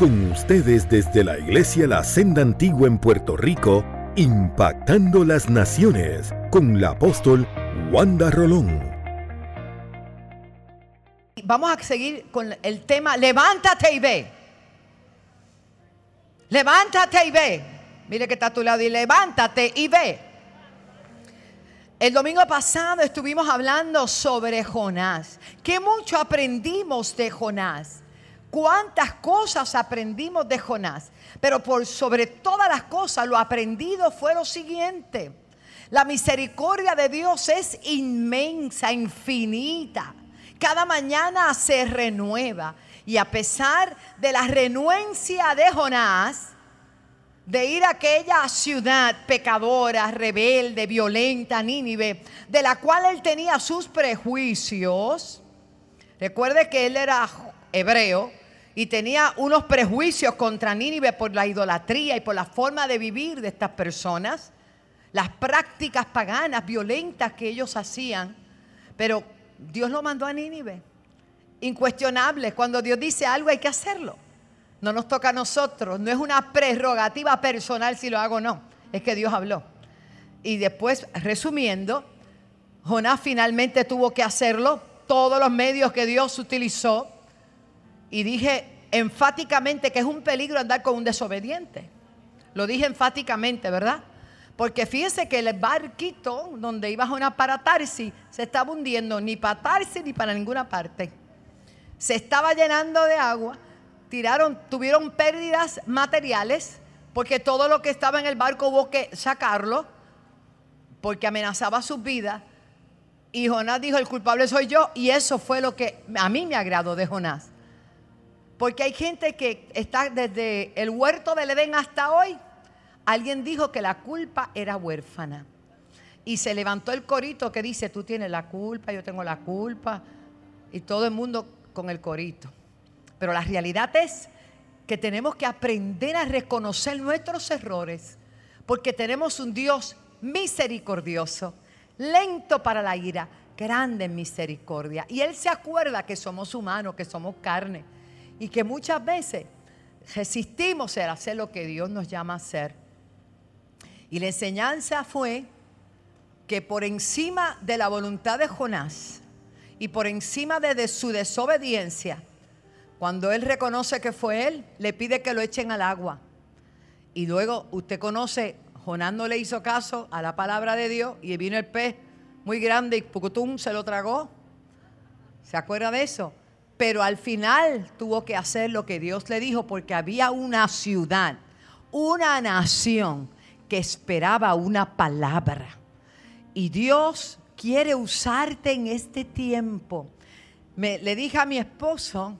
Con ustedes desde la Iglesia La Senda Antigua en Puerto Rico, impactando las naciones con la apóstol Wanda Rolón. Vamos a seguir con el tema Levántate y ve. Levántate y ve. Mire que está a tu lado y levántate y ve. El domingo pasado estuvimos hablando sobre Jonás. Que mucho aprendimos de Jonás cuántas cosas aprendimos de Jonás. Pero por sobre todas las cosas, lo aprendido fue lo siguiente. La misericordia de Dios es inmensa, infinita. Cada mañana se renueva. Y a pesar de la renuencia de Jonás, de ir a aquella ciudad pecadora, rebelde, violenta, Nínive, de la cual él tenía sus prejuicios. Recuerde que él era hebreo, y tenía unos prejuicios contra Nínive por la idolatría y por la forma de vivir de estas personas, las prácticas paganas, violentas que ellos hacían. Pero Dios lo mandó a Nínive. Incuestionable, cuando Dios dice algo hay que hacerlo. No nos toca a nosotros, no es una prerrogativa personal si lo hago o no, es que Dios habló. Y después, resumiendo, Jonás finalmente tuvo que hacerlo, todos los medios que Dios utilizó, y dije enfáticamente que es un peligro andar con un desobediente. Lo dije enfáticamente, ¿verdad? Porque fíjense que el barquito donde iba una para Tarsi se estaba hundiendo ni para Tarsi ni para ninguna parte. Se estaba llenando de agua, tiraron, tuvieron pérdidas materiales porque todo lo que estaba en el barco hubo que sacarlo porque amenazaba su vida. Y Jonás dijo, el culpable soy yo. Y eso fue lo que a mí me agradó de Jonás. Porque hay gente que está desde el huerto del Edén hasta hoy. Alguien dijo que la culpa era huérfana. Y se levantó el corito que dice, tú tienes la culpa, yo tengo la culpa. Y todo el mundo con el corito. Pero la realidad es que tenemos que aprender a reconocer nuestros errores. Porque tenemos un Dios misericordioso, lento para la ira, grande en misericordia. Y Él se acuerda que somos humanos, que somos carne y que muchas veces resistimos a hacer lo que Dios nos llama a hacer. Y la enseñanza fue que por encima de la voluntad de Jonás y por encima de, su desobediencia, cuando él reconoce que fue él, le pide que lo echen al agua. Y luego usted conoce, Jonás no le hizo caso a la palabra de Dios y vino el pez muy grande y Pucutum se lo tragó. ¿Se acuerda de eso? Pero al final tuvo que hacer lo que Dios le dijo porque había una ciudad, una nación que esperaba una palabra. Y Dios quiere usarte en este tiempo. Me, le dije a mi esposo,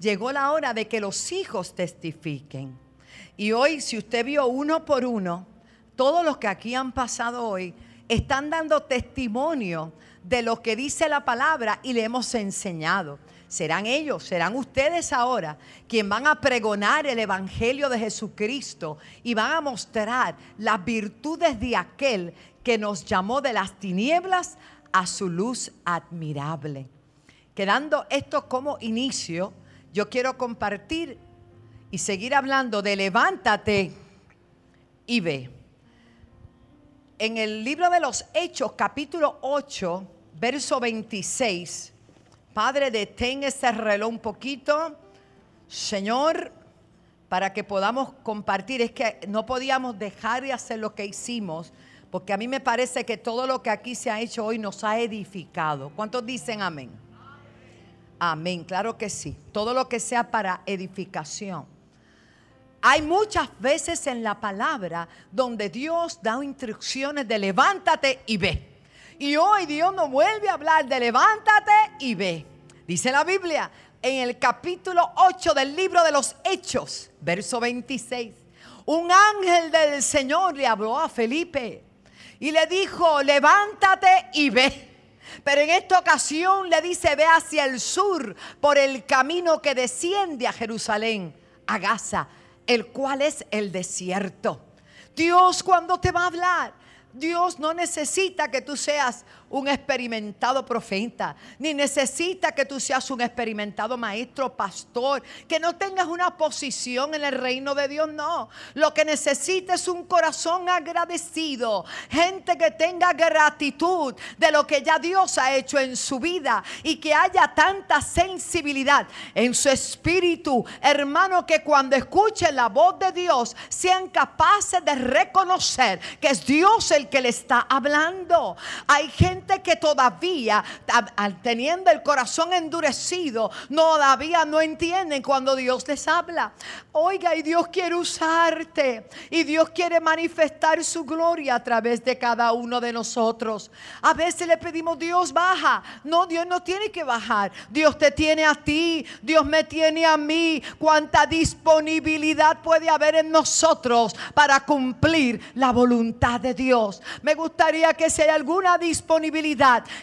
llegó la hora de que los hijos testifiquen. Y hoy, si usted vio uno por uno, todos los que aquí han pasado hoy están dando testimonio de lo que dice la palabra y le hemos enseñado serán ellos, serán ustedes ahora quien van a pregonar el Evangelio de Jesucristo y van a mostrar las virtudes de aquel que nos llamó de las tinieblas a su luz admirable. Quedando esto como inicio, yo quiero compartir y seguir hablando de levántate y ve. En el libro de los Hechos, capítulo 8, verso 26, Padre, detén ese reloj un poquito. Señor, para que podamos compartir. Es que no podíamos dejar de hacer lo que hicimos, porque a mí me parece que todo lo que aquí se ha hecho hoy nos ha edificado. ¿Cuántos dicen amén? Amén, claro que sí. Todo lo que sea para edificación. Hay muchas veces en la palabra donde Dios da instrucciones de levántate y ve. Y hoy Dios nos vuelve a hablar de levántate y ve. Dice la Biblia en el capítulo 8 del libro de los Hechos, verso 26. Un ángel del Señor le habló a Felipe y le dijo, levántate y ve. Pero en esta ocasión le dice, ve hacia el sur por el camino que desciende a Jerusalén, a Gaza, el cual es el desierto. Dios cuando te va a hablar, Dios no necesita que tú seas un experimentado profeta, ni necesita que tú seas un experimentado maestro, pastor, que no tengas una posición en el reino de Dios, no. Lo que necesita es un corazón agradecido, gente que tenga gratitud de lo que ya Dios ha hecho en su vida y que haya tanta sensibilidad en su espíritu, hermano, que cuando escuchen la voz de Dios sean capaces de reconocer que es Dios el que le está hablando. Hay gente que todavía, teniendo el corazón endurecido, todavía no entienden cuando Dios les habla. Oiga, y Dios quiere usarte. Y Dios quiere manifestar su gloria a través de cada uno de nosotros. A veces le pedimos, Dios baja. No, Dios no tiene que bajar. Dios te tiene a ti. Dios me tiene a mí. Cuánta disponibilidad puede haber en nosotros para cumplir la voluntad de Dios. Me gustaría que si hay alguna disponibilidad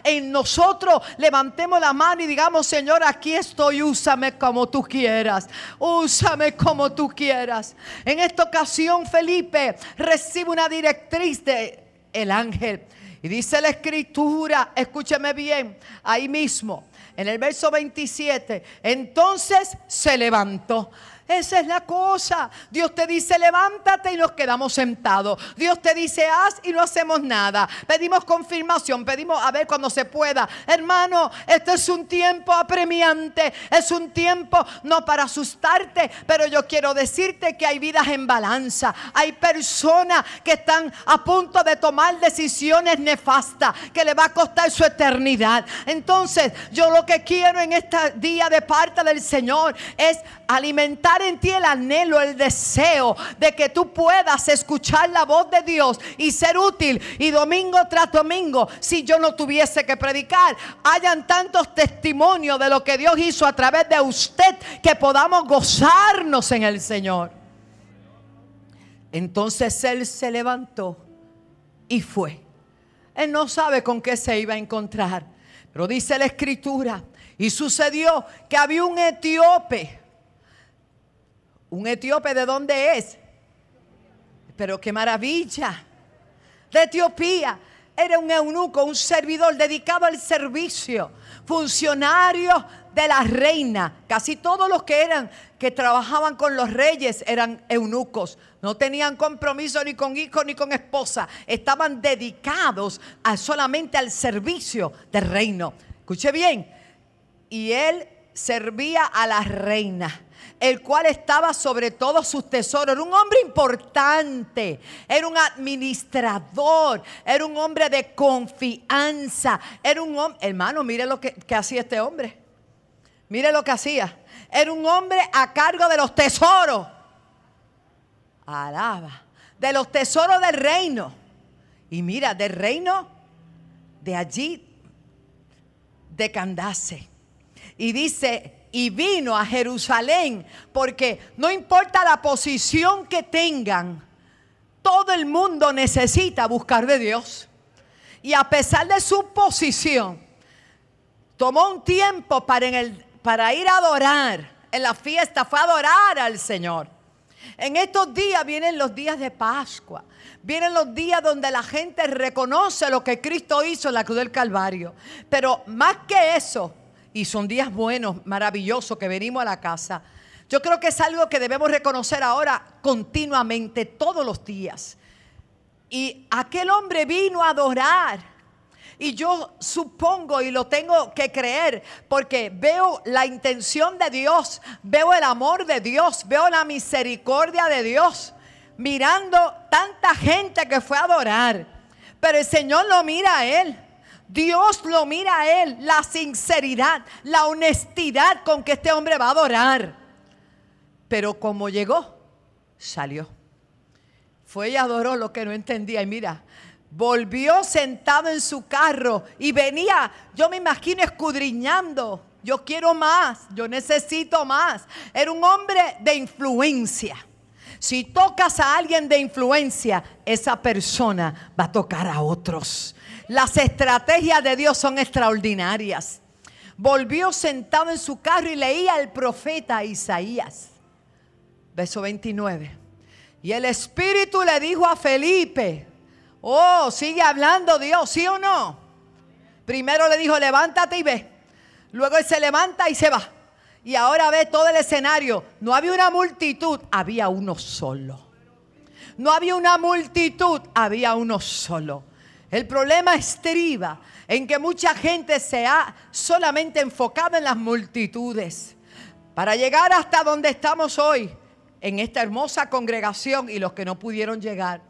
en nosotros, levantemos la mano y digamos, Señor, aquí estoy, úsame como tú quieras. Úsame como tú quieras. En esta ocasión, Felipe recibe una directriz de el ángel. Y dice la escritura, escúcheme bien, ahí mismo, en el verso 27, entonces se levantó. Esa es la cosa. Dios te dice, levántate y nos quedamos sentados. Dios te dice, haz y no hacemos nada. Pedimos confirmación, pedimos a ver cuando se pueda. Hermano, este es un tiempo apremiante. Es un tiempo no para asustarte, pero yo quiero decirte que hay vidas en balanza. Hay personas que están a punto de tomar decisiones nefastas que le va a costar su eternidad. Entonces, yo lo que quiero en este día de parte del Señor es alimentar en ti el anhelo, el deseo de que tú puedas escuchar la voz de Dios y ser útil. Y domingo tras domingo, si yo no tuviese que predicar, hayan tantos testimonios de lo que Dios hizo a través de usted que podamos gozarnos en el Señor. Entonces él se levantó y fue. Él no sabe con qué se iba a encontrar, pero dice la escritura, y sucedió que había un etíope un etíope, ¿de dónde es? Pero qué maravilla. De Etiopía. Era un eunuco, un servidor dedicado al servicio, funcionario de la reina. Casi todos los que eran, que trabajaban con los reyes eran eunucos. No tenían compromiso ni con hijo ni con esposa. Estaban dedicados a, solamente al servicio del reino. Escuche bien. Y él servía a la reina el cual estaba sobre todos sus tesoros. Era un hombre importante, era un administrador, era un hombre de confianza, era un hombre, hermano, mire lo que, hacía este hombre. Mire lo que hacía. Era un hombre a cargo de los tesoros. Alaba. De los tesoros del reino. Y mira, del reino de allí, de Candace. Y dice, y vino a Jerusalén, porque no importa la posición que tengan, todo el mundo necesita buscar de Dios. Y a pesar de su posición, tomó un tiempo para, ir a adorar en la fiesta, fue a adorar al Señor. En estos días vienen los días de Pascua. Vienen los días donde la gente reconoce lo que Cristo hizo en la cruz del Calvario. Pero más que eso, y son días buenos, maravillosos que venimos a la casa. Yo creo que es algo que debemos reconocer ahora continuamente, todos los días. Y aquel hombre vino a adorar. Y yo supongo y lo tengo que creer porque veo la intención de Dios, veo el amor de Dios, veo la misericordia de Dios, mirando tanta gente que fue a adorar. Pero el Señor lo mira a él. Dios lo mira a él, la sinceridad, la honestidad con que este hombre va a adorar. Pero como llegó, salió. Fue y adoró lo que no entendía. Y mira, volvió sentado en su carro y venía, yo me imagino, escudriñando. Yo quiero más, yo necesito más. Era un hombre de influencia. Si tocas a alguien de influencia, esa persona va a tocar a otros. Las estrategias de Dios son extraordinarias. Volvió sentado en su carro y leía el profeta Isaías. Verso 29. Y el Espíritu le dijo a Felipe, oh, sigue hablando Dios, ¿sí o no? Primero le dijo, levántate y ve. Luego él se levanta y se va. Y ahora ve todo el escenario. No había una multitud, había uno solo. No había una multitud, había uno solo. El problema estriba en que mucha gente se ha solamente enfocado en las multitudes. Para llegar hasta donde estamos hoy, en esta hermosa congregación y los que no pudieron llegar.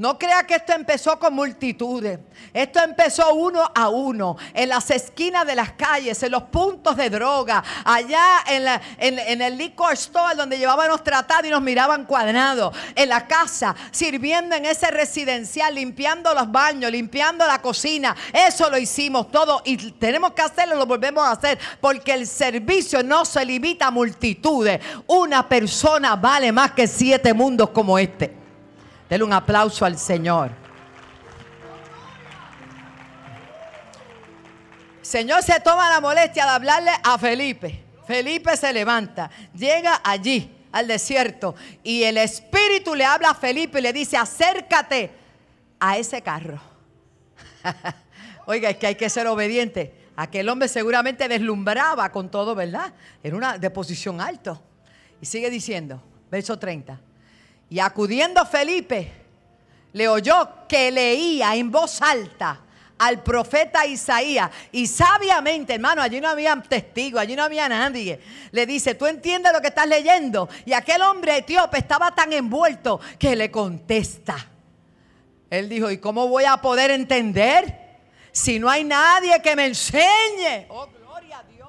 No crea que esto empezó con multitudes. Esto empezó uno a uno, en las esquinas de las calles, en los puntos de droga, allá en, el liquor store donde llevábamos tratado y nos miraban cuadrados, en la casa, sirviendo en ese residencial, limpiando los baños, limpiando la cocina. Eso lo hicimos todo y tenemos que hacerlo, lo volvemos a hacer, porque el servicio no se limita a multitudes. Una persona vale más que siete mundos como este. Denle un aplauso al Señor. Señor se toma la molestia de hablarle a Felipe. Felipe se levanta, llega allí al desierto y el Espíritu le habla a Felipe y le dice, acércate a ese carro. Oiga, es que hay que ser obediente. Aquel hombre seguramente deslumbraba con todo, ¿verdad? Era una de posición alto. Y sigue diciendo, verso 30. Y acudiendo Felipe, le oyó que leía en voz alta al profeta Isaías. Y sabiamente, hermano, allí no había testigos, allí no había nadie. Le dice, ¿tú entiendes lo que estás leyendo? Y aquel hombre etíope estaba tan envuelto que le contesta. Él dijo, ¿y cómo voy a poder entender si no hay nadie que me enseñe? Oh, gloria a Dios.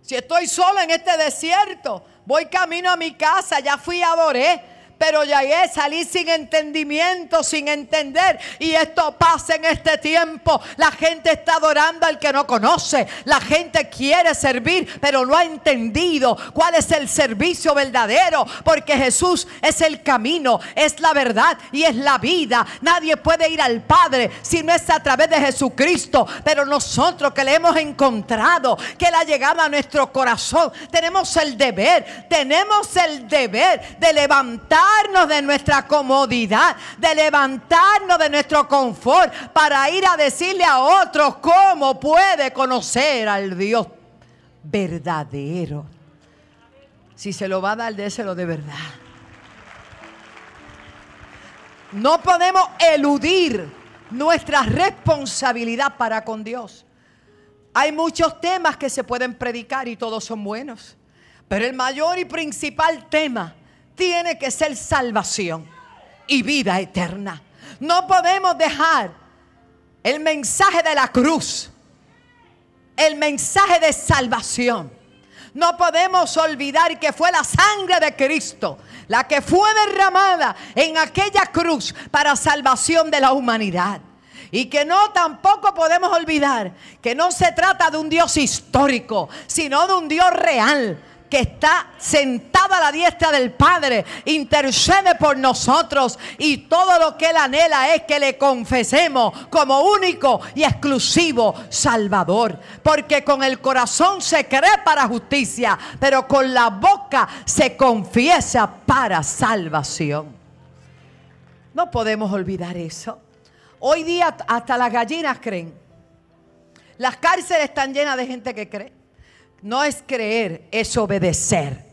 Si estoy solo en este desierto, Voy camino a mi casa, ya fui a adoré pero llegué, salí sin entendimiento, sin entender. Y esto pasa en este tiempo. La gente está adorando al que no conoce. La gente quiere servir, pero no ha entendido cuál es el servicio verdadero. Porque Jesús es el camino, es la verdad y es la vida. Nadie puede ir al Padre si no es a través de Jesucristo. Pero nosotros que le hemos encontrado, que la llegada a nuestro corazón, tenemos el deber, tenemos el deber de levantar de nuestra comodidad, de levantarnos de nuestro confort para ir a decirle a otros cómo puede conocer al Dios verdadero. Si se lo va a dar, déselo de verdad. No podemos eludir nuestra responsabilidad para con Dios. Hay muchos temas que se pueden predicar y todos son buenos. Pero el mayor y principal tema tiene que ser salvación y vida eterna. No podemos dejar el mensaje de la cruz, el mensaje de salvación. No podemos olvidar que fue la sangre de Cristo la que fue derramada en aquella cruz para salvación de la humanidad. Y que no tampoco podemos olvidar que no se trata de un Dios histórico, sino de un Dios real, que está sentado a la diestra del Padre, intercede por nosotros y todo lo que Él anhela es que le confesemos como único y exclusivo Salvador. Porque con el corazón se cree para justicia, pero con la boca se confiesa para salvación. No podemos olvidar eso. Hoy día hasta las gallinas creen. Las cárceles están llenas de gente que cree. No es creer, es obedecer.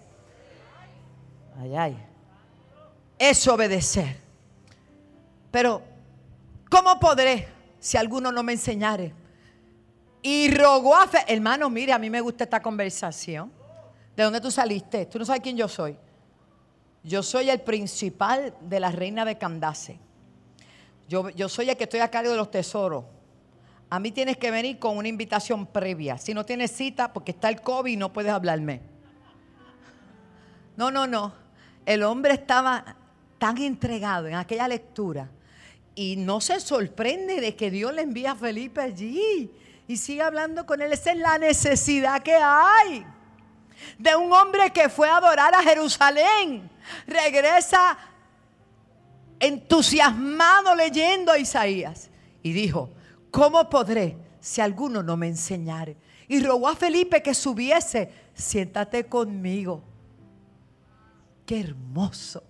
Ay, ay. Es obedecer. Pero, ¿cómo podré si alguno no me enseñare? Y rogó a fe. Hermano, mire, a mí me gusta esta conversación. ¿De dónde tú saliste? Tú no sabes quién yo soy. Yo soy el principal de la reina de Candace. Yo, yo soy el que estoy a cargo de los tesoros. A mí tienes que venir con una invitación previa. Si no tienes cita, porque está el COVID, no puedes hablarme. No, no, no. El hombre estaba tan entregado en aquella lectura y no se sorprende de que Dios le envía a Felipe allí y sigue hablando con él. Esa es la necesidad que hay de un hombre que fue a adorar a Jerusalén. Regresa entusiasmado leyendo a Isaías y dijo, ¿cómo podré si alguno no me enseñare? Y rogó a Felipe que subiese, siéntate conmigo. Qué hermoso.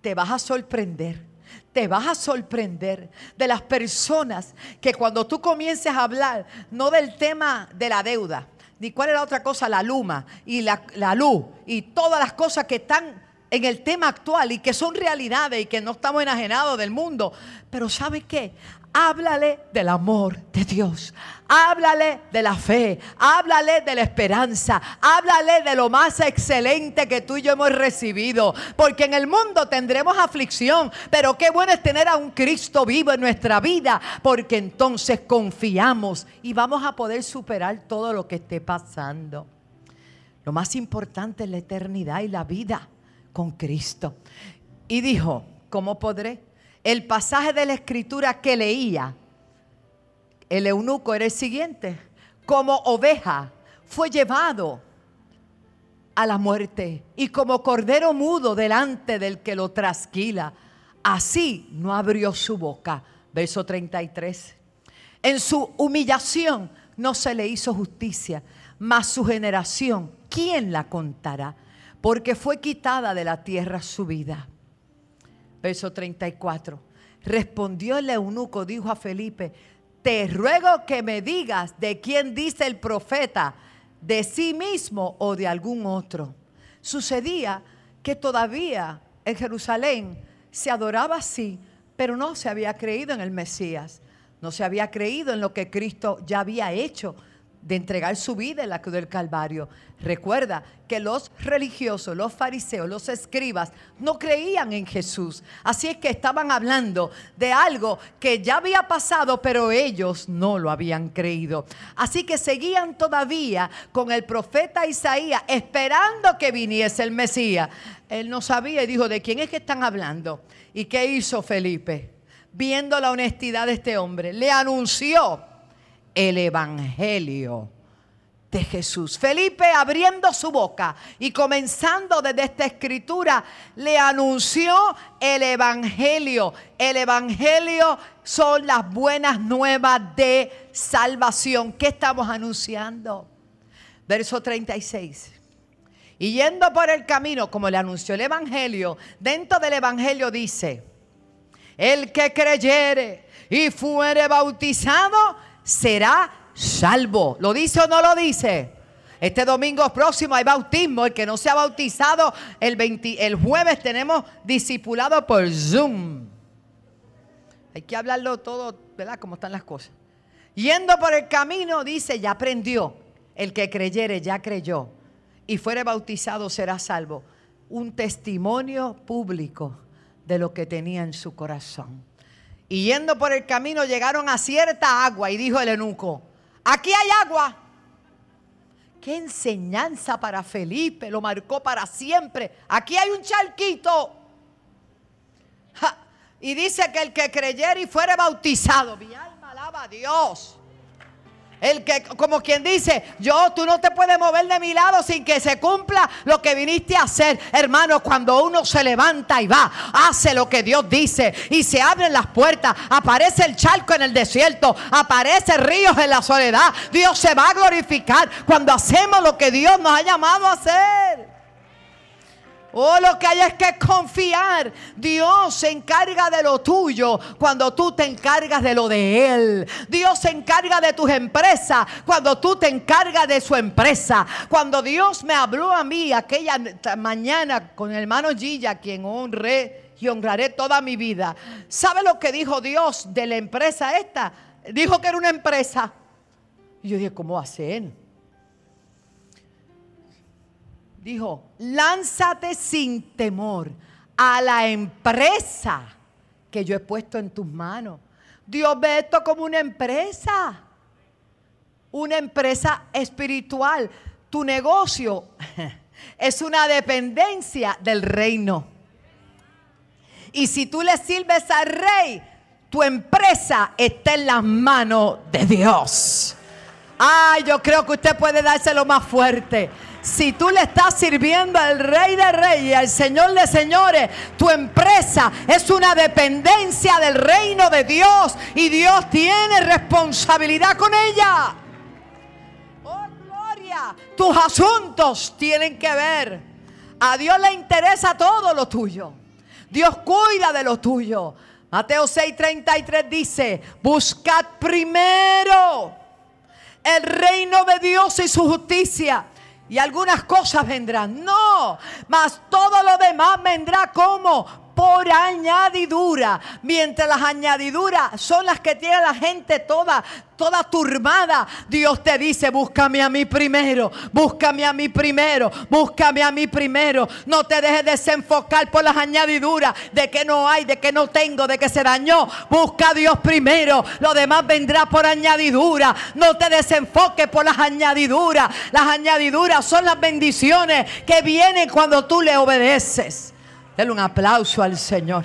Te vas a sorprender te vas a sorprender de las personas que cuando tú comiences a hablar, no del tema de la deuda, ni cuál es la otra cosa, la luma y la, la luz y todas las cosas que están en el tema actual y que son realidades y que no estamos enajenados del mundo. Pero ¿sabe qué? Háblale del amor de Dios. Háblale de la fe. Háblale de la esperanza. Háblale de lo más excelente que tú y yo hemos recibido. Porque en el mundo tendremos aflicción. Pero qué bueno es tener a un Cristo vivo en nuestra vida. Porque entonces confiamos y vamos a poder superar todo lo que esté pasando. Lo más importante es la eternidad y la vida con Cristo. Y dijo, ¿cómo podré? El pasaje de la escritura que leía, el eunuco era el siguiente, como oveja fue llevado a la muerte y como cordero mudo delante del que lo trasquila, así no abrió su boca. Verso 33. En su humillación no se le hizo justicia, mas su generación, ¿quién la contará? Porque fue quitada de la tierra su vida. Verso 34. Respondió el eunuco, dijo a Felipe, te ruego que me digas de quién dice el profeta, de sí mismo o de algún otro. Sucedía que todavía en Jerusalén se adoraba así, pero no se había creído en el Mesías, no se había creído en lo que Cristo ya había hecho de entregar su vida en la cruz del Calvario. Recuerda que los religiosos, los fariseos, los escribas no creían en Jesús. Así es que estaban hablando de algo que ya había pasado, pero ellos no lo habían creído. Así que seguían todavía con el profeta Isaías esperando que viniese el Mesías. Él no sabía y dijo, ¿de quién es que están hablando? ¿Y qué hizo Felipe? Viendo la honestidad de este hombre, le anunció el Evangelio de Jesús. Felipe abriendo su boca y comenzando desde esta escritura, le anunció el Evangelio. El Evangelio son las buenas nuevas de salvación. ¿Qué estamos anunciando? Verso 36. Y yendo por el camino, como le anunció el Evangelio, dentro del Evangelio dice, el que creyere y fuere bautizado, será salvo. ¿Lo dice o no lo dice? Este domingo próximo hay bautismo. El que no se ha bautizado, el, el jueves tenemos discipulado por Zoom. Hay que hablarlo todo, ¿verdad? Como están las cosas. Yendo por el camino, dice, ya aprendió. El que creyere, ya creyó. Y fuere bautizado, será salvo. Un testimonio público de lo que tenía en su corazón. Y yendo por el camino llegaron a cierta agua y dijo el eunuco, aquí hay agua. Qué enseñanza para Felipe, lo marcó para siempre. Aquí hay un charquito. Y dice que el que creyera y fuere bautizado, mi alma alaba a Dios. El que, como quien dice, yo, tú no te puedes mover de mi lado sin que se cumpla lo que viniste a hacer. Hermano, cuando uno se levanta y va, hace lo que Dios dice y se abren las puertas, aparece el charco en el desierto, aparece ríos en la soledad. Dios se va a glorificar cuando hacemos lo que Dios nos ha llamado a hacer. Oh, lo que hay es que confiar. Dios se encarga de lo tuyo cuando tú te encargas de lo de Él. Dios se encarga de tus empresas cuando tú te encargas de su empresa. Cuando Dios me habló a mí aquella mañana con el hermano Gilla, quien honré y honraré toda mi vida. ¿Sabe lo que dijo Dios de la empresa esta? Dijo que era una empresa. Y yo dije, ¿cómo hacer? Dijo, lánzate sin temor a la empresa que yo he puesto en tus manos. Dios ve esto como una empresa, una empresa espiritual. Tu negocio es una dependencia del reino. Y si tú le sirves al rey, tu empresa está en las manos de Dios. Ay, yo creo que usted puede dárselo más fuerte. Si tú le estás sirviendo al Rey de Reyes, al Señor de Señores, tu empresa es una dependencia del reino de Dios y Dios tiene responsabilidad con ella. Oh, gloria. Tus asuntos tienen que ver. A Dios le interesa todo lo tuyo. Dios cuida de lo tuyo. Mateo 6:33 dice, buscad primero el reino de Dios y su justicia. Y algunas cosas vendrán. No, mas todo lo demás vendrá como por añadidura. Mientras las añadiduras son las que tiene la gente toda, toda turbada. Dios te dice, búscame a mí primero, búscame a mí primero, búscame a mí primero. No te dejes desenfocar por las añadiduras de que no hay, de que no tengo, de que se dañó. Busca a Dios primero. Lo demás vendrá por añadidura. No te desenfoques por las añadiduras. Las añadiduras son las bendiciones que vienen cuando tú le obedeces. Dale un aplauso al Señor.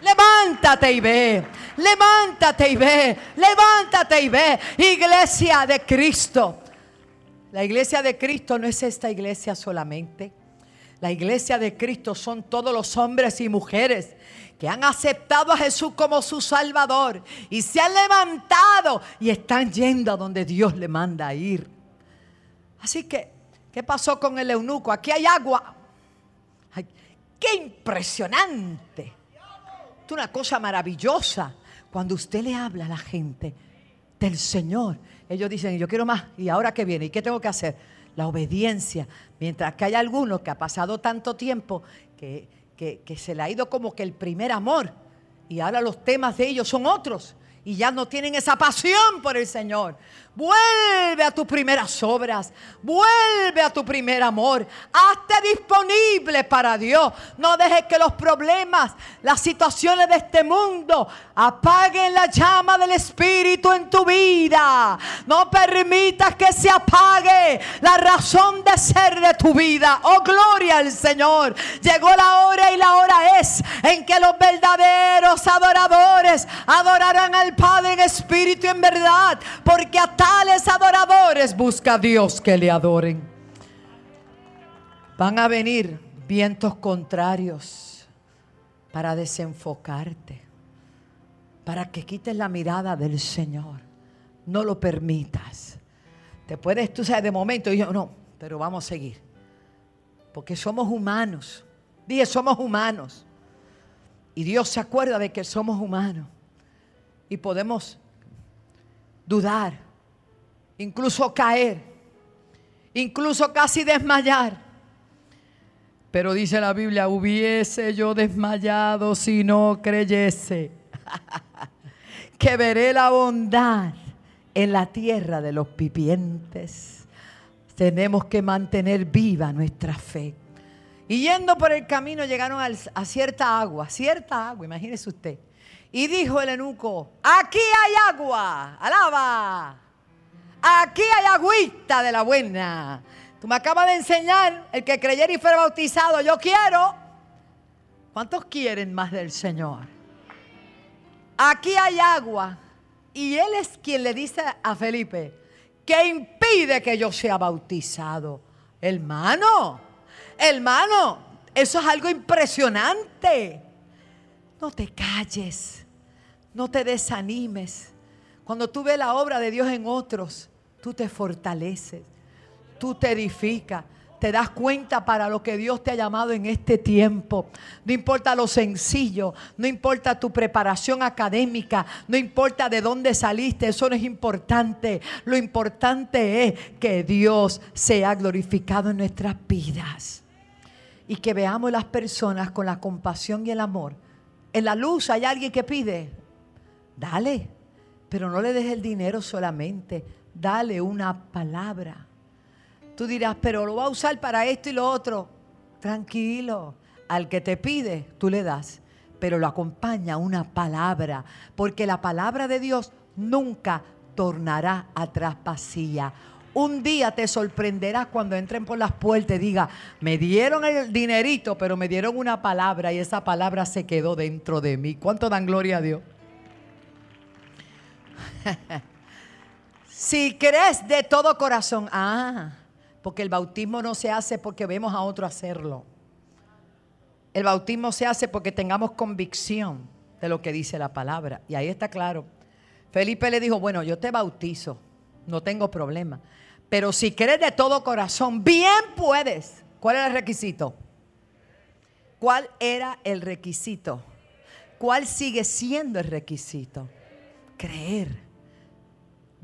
Levántate y ve. Levántate y ve. Levántate y ve. Iglesia de Cristo. La iglesia de Cristo no es esta iglesia solamente. La iglesia de Cristo son todos los hombres y mujeres que han aceptado a Jesús como su Salvador y se han levantado y están yendo a donde Dios le manda a ir. Así que, ¿qué pasó con el eunuco? Aquí hay agua. ¡Qué impresionante! Es una cosa maravillosa. Cuando usted le habla a la gente del Señor, ellos dicen, yo quiero más, ¿y ahora qué viene? ¿Y qué tengo que hacer? La obediencia. Mientras que hay algunos que ha pasado tanto tiempo que, que se le ha ido como que el primer amor, y ahora los temas de ellos son otros, y ya no tienen esa pasión por el Señor. Vuelve a tus primeras obras. Vuelve a tu primer amor. Hazte disponible para Dios. No dejes que los problemas, las situaciones de este mundo apaguen la llama del Espíritu en tu vida. No permitas que se apague la razón de ser de tu vida. Oh, gloria al Señor. Llegó la hora y la hora es en que los verdaderos adoradores adorarán al Padre en espíritu y en verdad. Porque hasta adoradores busca a Dios que le adoren. Van a venir vientos contrarios para desenfocarte, para que quites la mirada del Señor. No lo permitas. Te puedes, tú sabes, de momento, yo no, pero vamos a seguir. Porque somos humanos. Dije, somos humanos. Y Dios se acuerda de que somos humanos. Y podemos dudar incluso caer, incluso casi desmayar. Pero dice la Biblia, hubiese yo desmayado si no creyese que veré la bondad en la tierra de los pipientes. Tenemos que mantener viva nuestra fe. Y yendo por el camino llegaron a cierta agua, cierta agua, imagínese usted. Y dijo el enuco, aquí hay agua, alaba. Aquí hay agüita de la buena. Tú me acabas de enseñar el que creyera y fuera bautizado. Yo quiero. ¿Cuántos quieren más del Señor? Aquí hay agua. Y él es quien le dice a Felipe que impide que yo sea bautizado. Hermano, hermano, eso es algo impresionante. No te calles, no te desanimes. Cuando tú ves la obra de Dios en otros, tú te fortaleces, tú te edificas, te das cuenta para lo que Dios te ha llamado en este tiempo. No importa lo sencillo, no importa tu preparación académica, no importa de dónde saliste, eso no es importante. Lo importante es que Dios sea glorificado en nuestras vidas y que veamos las personas con la compasión y el amor. En la luz hay alguien que pide, dale, pero no le dejes el dinero solamente dale una palabra. Tú dirás, pero lo va a usar para esto y lo otro. Tranquilo, al que te pide, tú le das, pero lo acompaña una palabra, porque la palabra de Dios nunca tornará atrás vacía. Un día te sorprenderás cuando entren por las puertas y diga, me dieron el dinerito, pero me dieron una palabra y esa palabra se quedó dentro de mí. ¿Cuánto dan gloria a Dios? Si crees de todo corazón, ah, porque el bautismo no se hace porque vemos a otro hacerlo. El bautismo se hace porque tengamos convicción de lo que dice la palabra. Y ahí está claro. Felipe le dijo, bueno, yo te bautizo, no tengo problema. Pero si crees de todo corazón, bien puedes. ¿Cuál es el requisito? ¿Cuál era el requisito? ¿Cuál sigue siendo el requisito? Creer.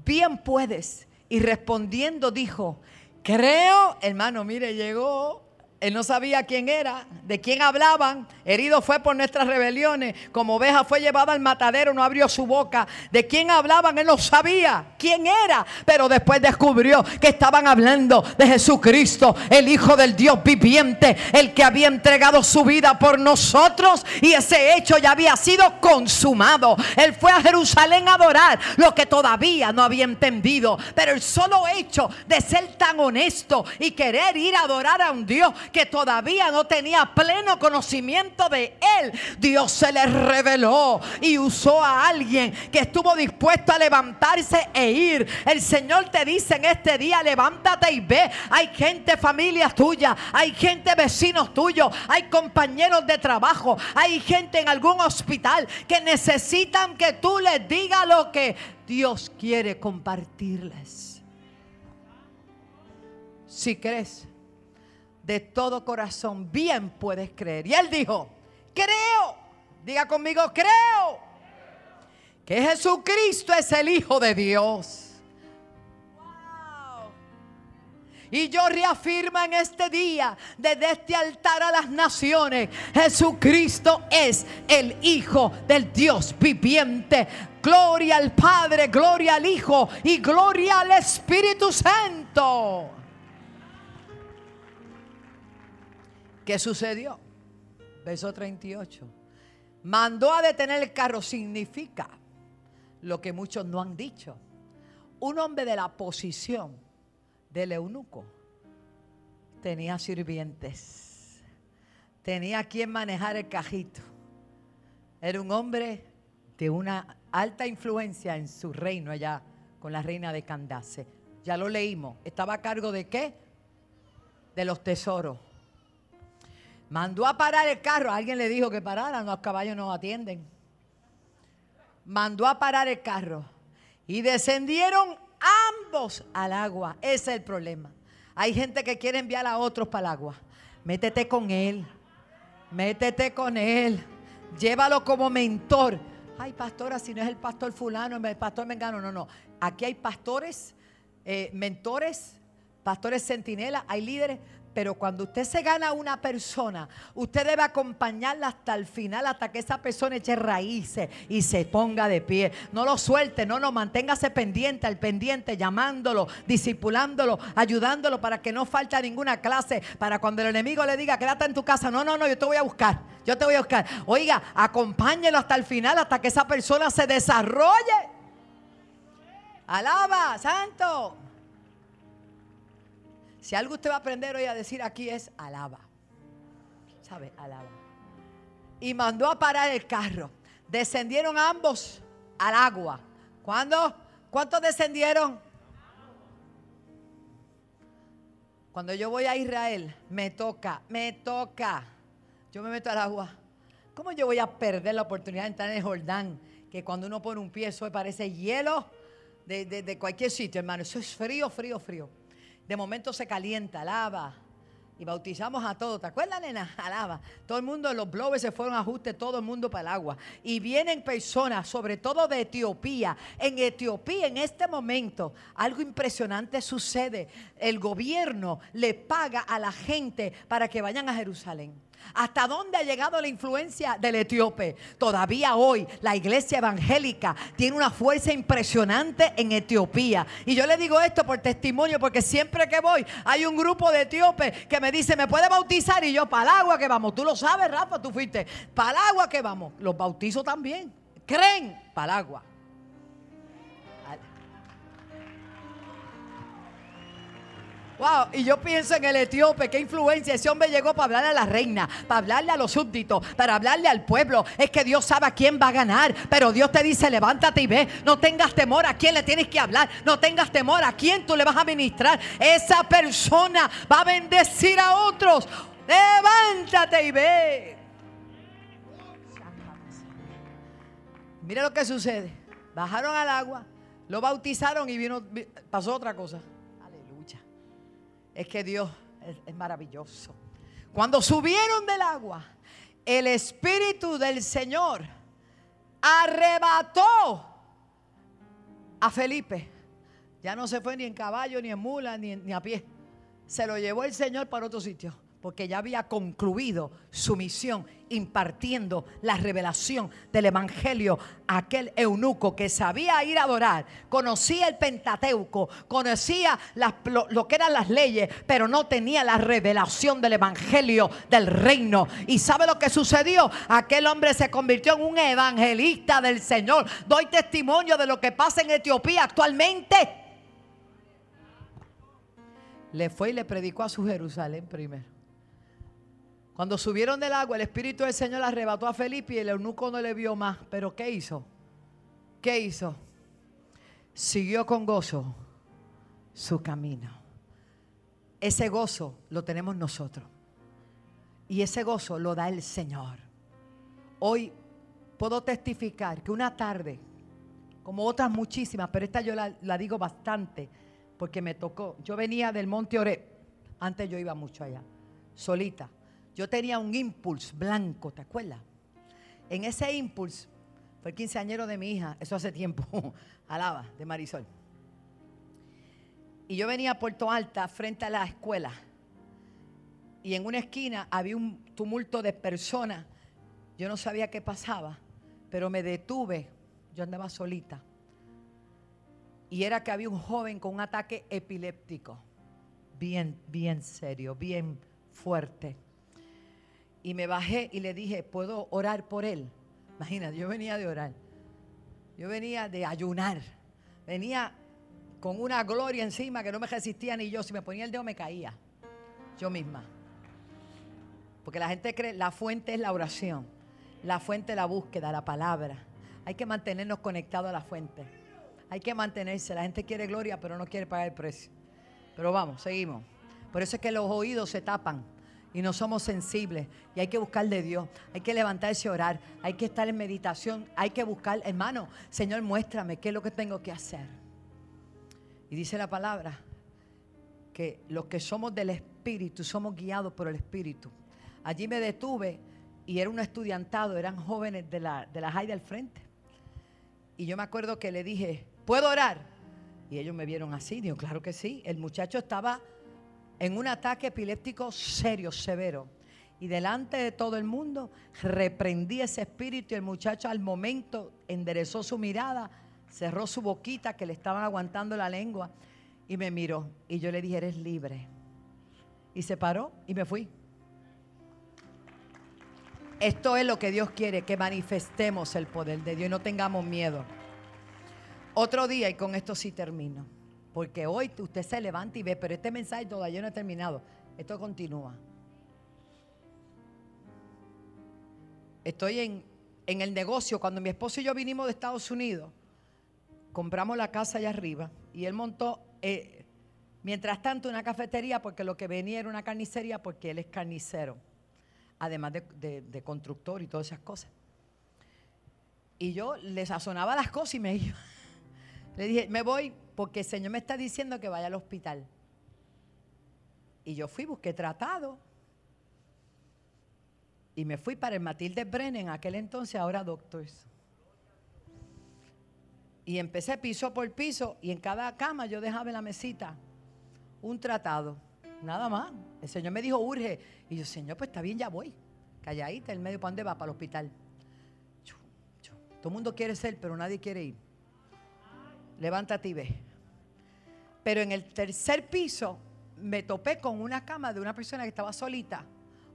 Bien puedes. Y respondiendo dijo, creo, hermano, mire, llegó él no sabía quién era, de quién hablaban. Herido fue por nuestras rebeliones. Como oveja fue llevada al matadero, no abrió su boca. De quién hablaban, él no sabía quién era. Pero después descubrió que estaban hablando de Jesucristo, el Hijo del Dios viviente, el que había entregado su vida por nosotros. Y ese hecho ya había sido consumado. Él fue a Jerusalén a adorar lo que todavía no había entendido. Pero el solo hecho de ser tan honesto y querer ir a adorar a un Dios que todavía no tenía pleno conocimiento de él, Dios se le reveló y usó a alguien que estuvo dispuesto a levantarse e ir. El Señor te dice en este día, levántate y ve. Hay gente, familia tuya, hay gente, vecinos tuyos, hay compañeros de trabajo, hay gente en algún hospital que necesitan que tú les digas lo que Dios quiere compartirles. Si crees de todo corazón, bien puedes creer. Y él dijo, creo, diga conmigo, creo que Jesucristo es el Hijo de Dios. Y yo reafirmo en este día, desde este altar a las naciones, Jesucristo es el Hijo del Dios viviente. Gloria al Padre, gloria al Hijo y gloria al Espíritu Santo. ¿Qué sucedió? Verso 38. Mandó a detener el carro significa lo que muchos no han dicho. Un hombre de la posición del eunuco tenía sirvientes, tenía quien manejar el cajito. Era un hombre de una alta influencia en su reino allá con la reina de Candace. Ya lo leímos. ¿Estaba a cargo de qué? De los tesoros. Mandó a parar el carro. Alguien le dijo que pararan, los caballos no atienden. Mandó a parar el carro. Y descendieron ambos al agua. Ese es el problema. Hay gente que quiere enviar a otros para el agua. Métete con él. Métete con él. Llévalo como mentor. Ay, pastora, si no es el pastor fulano, el pastor mengano. No, no. Aquí hay pastores, eh, mentores, pastores centinelas, hay líderes pero cuando usted se gana a una persona, usted debe acompañarla hasta el final, hasta que esa persona eche raíces y se ponga de pie. No lo suelte, no, no, manténgase pendiente al pendiente, llamándolo, disipulándolo, ayudándolo para que no falte ninguna clase. Para cuando el enemigo le diga, quédate en tu casa. No, no, no, yo te voy a buscar. Yo te voy a buscar. Oiga, acompáñelo hasta el final, hasta que esa persona se desarrolle. Alaba, santo. Si algo usted va a aprender hoy a decir aquí es alaba. ¿Sabe? Alaba. Y mandó a parar el carro. Descendieron ambos al agua. ¿Cuándo? ¿Cuántos descendieron? Cuando yo voy a Israel, me toca, me toca. Yo me meto al agua. ¿Cómo yo voy a perder la oportunidad de entrar en el Jordán? Que cuando uno pone un pie, eso parece hielo de, de cualquier sitio, hermano. Eso es frío, frío, frío de momento se calienta, alaba. Y bautizamos a todos. ¿Te acuerdas, nena? Alaba. Todo el mundo, los blowers se fueron a ajuste, todo el mundo para el agua. Y vienen personas, sobre todo de Etiopía. En Etiopía, en este momento, algo impresionante sucede. El gobierno le paga a la gente para que vayan a Jerusalén. ¿Hasta dónde ha llegado la influencia del etíope? Todavía hoy la iglesia evangélica tiene una fuerza impresionante en Etiopía. Y yo le digo esto por testimonio porque siempre que voy hay un grupo de etíopes que me dice, ¿me puede bautizar? Y yo, para el agua que vamos. Tú lo sabes, Rafa, tú fuiste. Para el agua que vamos. Los bautizo también. Creen para el agua. Wow, y yo pienso en el etíope, qué influencia. Ese hombre llegó para hablarle a la reina, para hablarle a los súbditos, para hablarle al pueblo. Es que Dios sabe a quién va a ganar, pero Dios te dice, levántate y ve. No tengas temor a quién le tienes que hablar. No tengas temor a quién tú le vas a ministrar. Esa persona va a bendecir a otros. Levántate y ve. Mira lo que sucede. Bajaron al agua, lo bautizaron y vino, pasó otra cosa. Es que Dios es, maravilloso. Cuando subieron del agua, el Espíritu del Señor arrebató a Felipe. Ya no se fue ni en caballo, ni en mula, ni, ni a pie. Se lo llevó el Señor para otro sitio porque ya había concluido su misión impartiendo la revelación del Evangelio a aquel eunuco que sabía ir a adorar, conocía el Pentateuco, conocía lo, lo, que eran las leyes, pero no tenía la revelación del Evangelio del reino. ¿Y sabe lo que sucedió? Aquel hombre se convirtió en un evangelista del Señor. Doy testimonio de lo que pasa en Etiopía actualmente. Le fue y le predicó a su Jerusalén primero. Cuando subieron del agua, el Espíritu del Señor arrebató a Felipe y el eunuco no le vio más. Pero ¿qué hizo? ¿Qué hizo? Siguió con gozo su camino. Ese gozo lo tenemos nosotros. Y ese gozo lo da el Señor. Hoy puedo testificar que una tarde, como otras muchísimas, pero esta yo la, la digo bastante, porque me tocó. Yo venía del Monte Oré. Antes yo iba mucho allá, solita yo tenía un impulso blanco, ¿te acuerdas? En ese impulso fue el quinceañero de mi hija, eso hace tiempo, alaba, de Marisol. Y yo venía a Puerto Alta frente a la escuela. Y en una esquina había un tumulto de personas. Yo no sabía qué pasaba, pero me detuve. Yo andaba solita. Y era que había un joven con un ataque epiléptico. Bien, bien serio, bien fuerte y me bajé y le dije, ¿puedo orar por él? Imagínate, yo venía de orar. Yo venía de ayunar. Venía con una gloria encima que no me resistía ni yo. Si me ponía el dedo me caía. Yo misma. Porque la gente cree, la fuente es la oración. La fuente es la búsqueda, la palabra. Hay que mantenernos conectados a la fuente. Hay que mantenerse. La gente quiere gloria, pero no quiere pagar el precio. Pero vamos, seguimos. Por eso es que los oídos se tapan y no somos sensibles. Y hay que buscar de Dios, hay que levantarse y orar, hay que estar en meditación, hay que buscar, hermano, Señor, muéstrame qué es lo que tengo que hacer. Y dice la palabra que los que somos del Espíritu somos guiados por el Espíritu. Allí me detuve y era un estudiantado, eran jóvenes de la, de la high del frente. Y yo me acuerdo que le dije, ¿puedo orar? Y ellos me vieron así, digo, claro que sí. El muchacho estaba en un ataque epiléptico serio, severo. Y delante de todo el mundo reprendí ese espíritu y el muchacho al momento enderezó su mirada, cerró su boquita que le estaban aguantando la lengua y me miró. Y yo le dije, eres libre. Y se paró y me fui. Esto es lo que Dios quiere, que manifestemos el poder de Dios y no tengamos miedo. Otro día, y con esto sí termino. Porque hoy usted se levanta y ve, pero este mensaje todavía no ha terminado. Esto continúa. Estoy en, el negocio. Cuando mi esposo y yo vinimos de Estados Unidos, compramos la casa allá arriba y él montó, eh, mientras tanto, una cafetería porque lo que venía era una carnicería porque él es carnicero, además de, de constructor y todas esas cosas. Y yo le sazonaba las cosas y me iba. Le dije, me voy porque el Señor me está diciendo que vaya al hospital. Y yo fui, busqué tratado. Y me fui para el Matilde Brennan, aquel entonces, ahora Doctors. Y empecé piso por piso y en cada cama yo dejaba en la mesita un tratado. Nada más. El Señor me dijo, urge. Y yo, Señor, pues está bien, ya voy. Calladita, el medio, ¿para dónde va? Para el hospital. Todo el mundo quiere ser, pero nadie quiere ir levántate y ve. Pero en el tercer piso me topé con una cama de una persona que estaba solita,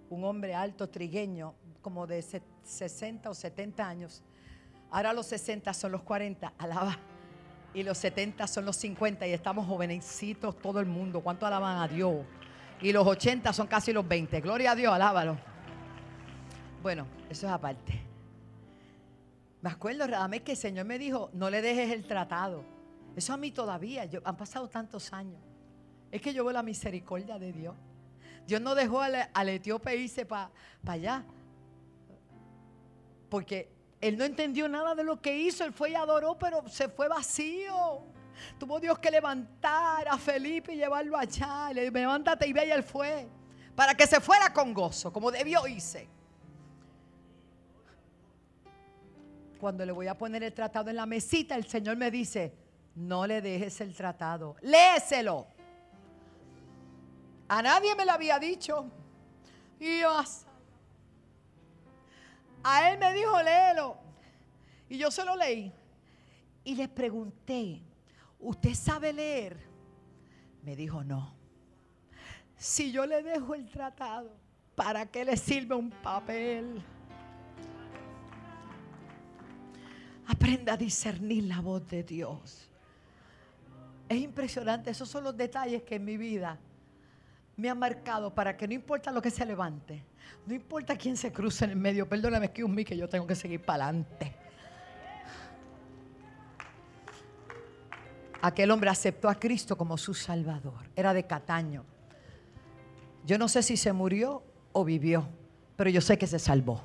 un hombre alto, trigueño, como de 60 o 70 años. Ahora los 60 son los 40, alaba. Y los 70 son los 50 y estamos jovencitos todo el mundo. ¿Cuánto alaban a Dios? Y los 80 son casi los 20. Gloria a Dios, alábalo. Bueno, eso es aparte. Me acuerdo, Radamés, que el Señor me dijo, no le dejes el tratado. Eso a mí todavía, han pasado tantos años. Es que yo veo la misericordia de Dios. Dios no dejó al, etíope irse para allá. Porque él no entendió nada de lo que hizo. Él fue y adoró, pero se fue vacío. Tuvo Dios que levantar a Felipe y llevarlo allá. Le levántate y ve y él fue. para que se fuera con gozo, como debió irse. Cuando le voy a poner el tratado en la mesita, el Señor me dice, no le dejes el tratado, léeselo. A nadie me lo había dicho. Y yo, a él me dijo, léelo. Y yo se lo leí. Y le pregunté, ¿usted sabe leer? Me dijo, no. Si yo le dejo el tratado, ¿para qué le sirve un papel? Aprenda a discernir la voz de Dios. Es impresionante, esos son los detalles que en mi vida me han marcado para que no importa lo que se levante, no importa quién se cruce en el medio, perdóname, excuse me, que yo tengo que seguir para adelante. Aquel hombre aceptó a Cristo como su Salvador. Era de Cataño. Yo no sé si se murió o vivió, pero yo sé que se salvó.